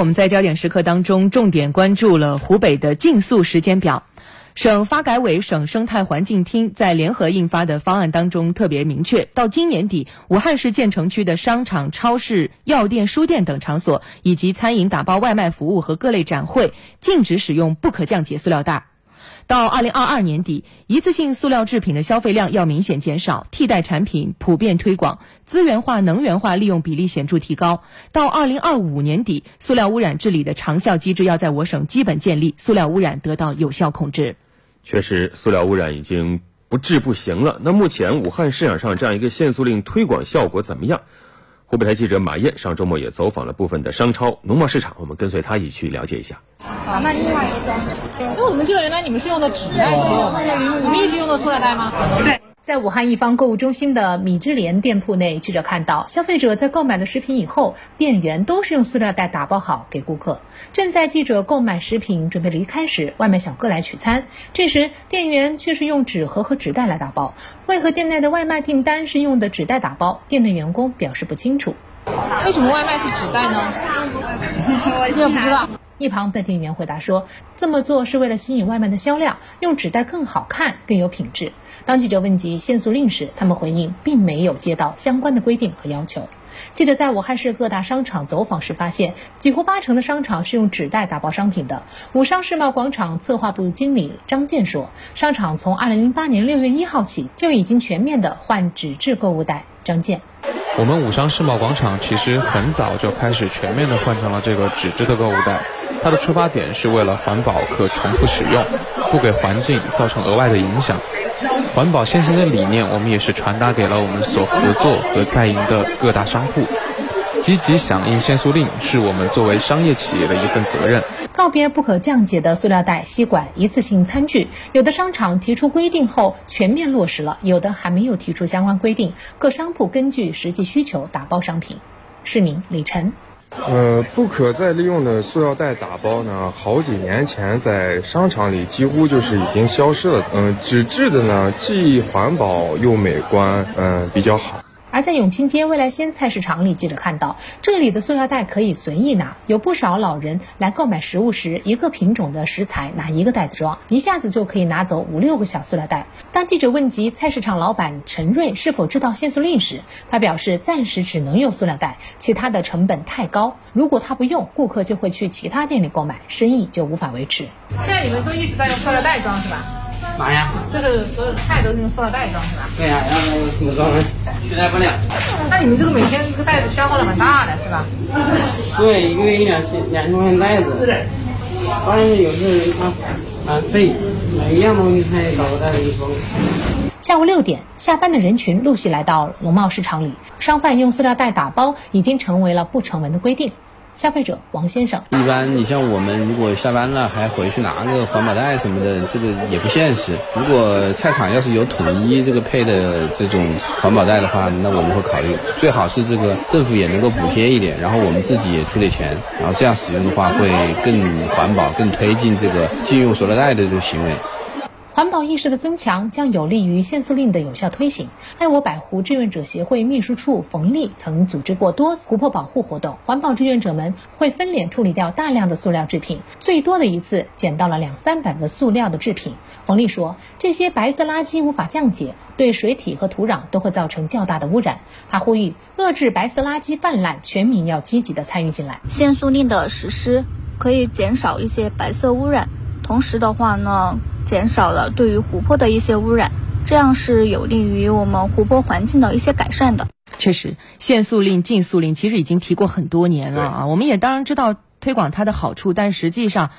我们在焦点时刻当中重点关注了湖北的竞速时间表。省发改委、省生态环境厅在联合印发的方案当中特别明确，到今年底，武汉市建成区的商场、超市、药店、书店等场所，以及餐饮打包外卖服务和各类展会，禁止使用不可降解塑料袋。到二零二二年底，一次性塑料制品的消费量要明显减少，替代产品普遍推广，资源化、能源化利用比例显著提高。到二零二五年底，塑料污染治理的长效机制要在我省基本建立，塑料污染得到有效控制。确实，塑料污染已经不治不行了。那目前武汉市场上这样一个限塑令推广效果怎么样？湖北台记者马燕上周末也走访了部分的商超、农贸市场，我们跟随他一起去了解一下。啊，那另外一个。那我怎么记得原来你们是用的纸袋？你们一直用的塑料袋吗？对。在武汉一方购物中心的米芝莲店铺内，记者看到消费者在购买了食品以后，店员都是用塑料袋打包好给顾客。正在记者购买食品准备离开时，外卖小哥来取餐，这时店员却是用纸盒和纸袋来打包。为何店内的外卖订单是用的纸袋打包？店内员工表示不清楚。为什么外卖是纸袋呢？我也不知道。一旁的店员回答说：“这么做是为了吸引外卖的销量，用纸袋更好看，更有品质。”当记者问及限塑令时，他们回应并没有接到相关的规定和要求。记者在武汉市各大商场走访时发现，几乎八成的商场是用纸袋打包商品的。武商世贸广场策划部经理张健说：“商场从2008年6月1号起就已经全面的换纸质购物袋。”张健。我们武商世贸广场其实很早就开始全面的换成了这个纸质的购物袋，它的出发点是为了环保、可重复使用，不给环境造成额外的影响。环保先行的理念，我们也是传达给了我们所合作和在营的各大商户。积极响应限塑令，是我们作为商业企业的一份责任。告别不可降解的塑料袋、吸管、一次性餐具，有的商场提出规定后全面落实了，有的还没有提出相关规定。各商铺根据实际需求打包商品。市民李晨，呃，不可再利用的塑料袋打包呢，好几年前在商场里几乎就是已经消失了。嗯，纸质的呢，既环保又美观，嗯，比较好。而在永清街未来鲜菜市场里，记者看到这里的塑料袋可以随意拿，有不少老人来购买食物时，一个品种的食材拿一个袋子装，一下子就可以拿走五六个小塑料袋。当记者问及菜市场老板陈瑞是否知道限塑令时，他表示暂时只能用塑料袋，其他的成本太高，如果他不用，顾客就会去其他店里购买，生意就无法维持。现在你们都一直在用塑料袋装是吧？嘛呀？就是所有菜都是用塑料袋装是吧？对呀，然后木装呢，取代不了。那你们这个每天这个袋子消耗的很大的是吧？对，一个月一两千两千块钱袋子。当然有时候啊啊费，每一样东西他也找个袋子装。下午六点，下班的人群陆续来到农贸市场里，商贩用塑料袋打包已经成为了不成文的规定。消费者王先生，一般你像我们如果下班了还回去拿个环保袋什么的，这个也不现实。如果菜场要是有统一这个配的这种环保袋的话，那我们会考虑，最好是这个政府也能够补贴一点，然后我们自己也出点钱，然后这样使用的话会更环保，更推进这个禁用塑料袋的这个行为。环保意识的增强将有利于限塑令的有效推行。爱我百湖志愿者协会秘书处冯丽曾组织过多湖泊保护活动，环保志愿者们会分脸处理掉大量的塑料制品，最多的一次捡到了两三百个塑料的制品。冯丽说，这些白色垃圾无法降解，对水体和土壤都会造成较大的污染。他呼吁遏制白色垃圾泛滥，全民要积极的参与进来。限塑令的实施可以减少一些白色污染，同时的话呢。减少了对于湖泊的一些污染，这样是有利于我们湖泊环境的一些改善的。确实，限塑令、禁塑令其实已经提过很多年了啊。我们也当然知道推广它的好处，但实际上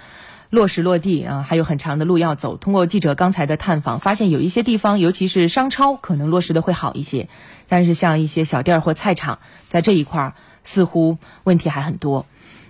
落实落地啊还有很长的路要走。通过记者刚才的探访，发现有一些地方，尤其是商超，可能落实的会好一些，但是像一些小店或菜场，在这一块儿似乎问题还很多。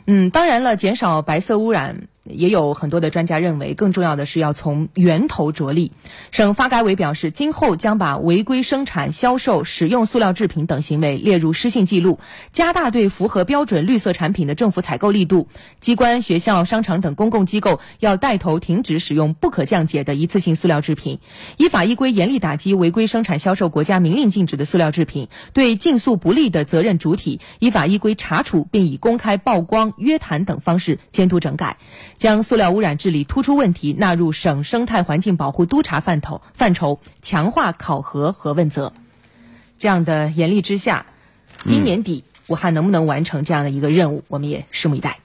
嗯，当然了，减少白色污染。也有很多的专家认为，更重要的是要从源头着力。省发改委表示，今后将把违规生产、销售、使用塑料制品等行为列入失信记录，加大对符合标准绿色产品的政府采购力度。机关、学校、商场等公共机构要带头停止使用不可降解的一次性塑料制品，依法依规严厉打击违规生产、销售国家明令禁止的塑料制品，对竞诉不利的责任主体依法依规查处，并以公开曝光、约谈等方式监督整改，将塑料污染治理突出问题纳入省生态环境保护督察范畴范畴，强化考核和问责。这样的严厉之下，今年底武汉能不能完成这样的一个任务，我们也拭目以待。